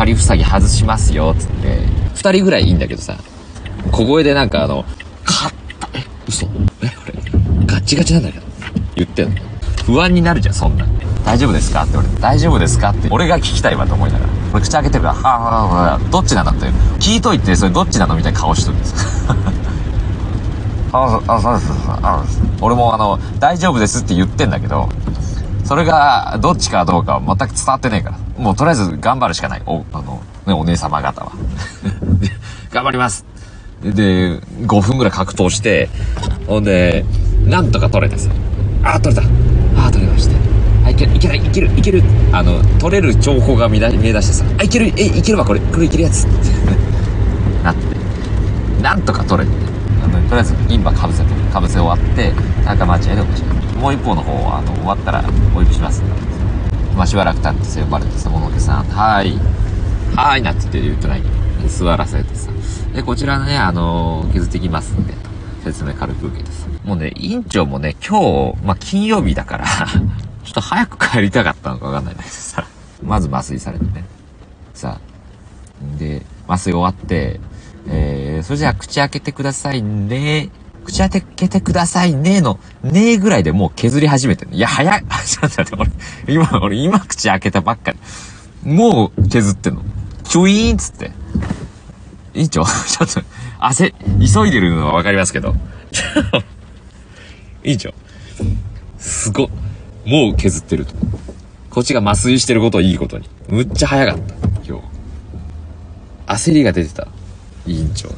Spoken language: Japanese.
仮塞ぎ外しますよ、つって。二人ぐらいいいんだけどさ、小声でなんかあの、勝った、え、嘘え、これ、ガッチガチなんだけど。言ってんの。不安になるじゃん、そんなん。大丈夫ですかって俺、大丈夫ですかって、俺が聞きたいわと思いながら。俺口開けてるから、はあはあはあ、どっちなんだって。聞いといて、それどっちなのみたいな顔しとるんですよ。あ、あ、そうです、あ、俺もあの、大丈夫ですって言ってんだけど、それが、どっちかどうかは全く伝わってねえから。もうとりあえず頑張るしかない。お、あの、ね、お姉様方は。頑張りますで、5分ぐらい格闘して、ほんで、なんとか取れてさ。あ、取れた。あ、取れました。あ、いける、いけない、ける、いける。あの、取れる兆候が見見え出してさ。あ、いける、え、いけるわ、これ、これいけるやつ。なって。なんとか取れて。あの、とりあえず、銀歯かぶせて、かぶせ終わって、仲間違いでおかしい。もう一方の方は、あの、終わったら、お呼びしますんで。まあ、しばらく経ってさ、呼ばれてさ、ものでさん、はーい。はーいなって言って言うとない座らせてさ。で、こちらね、あの削ってきますんで、と。説明軽く受けてさ。もうね、委員長もね、今日、まあ、金曜日だから、ちょっと早く帰りたかったのかわかんないんだけどさ。まず麻酔されてね。さで、麻酔終わって、えー、それじゃあ口開けてくださいね。口開けてくださいねの、ねぐらいでもう削り始めてる。いや、早い。ちょっと待って、俺、今、俺今口開けたばっかり。もう削ってんの。ちょいーんっつって。委員長、ちょっと、汗、急いでるのはわかりますけど。委員長、すご、もう削ってると。こっちが麻酔してることをいいことに。むっちゃ早かった、今日。焦りが出てた。委員長。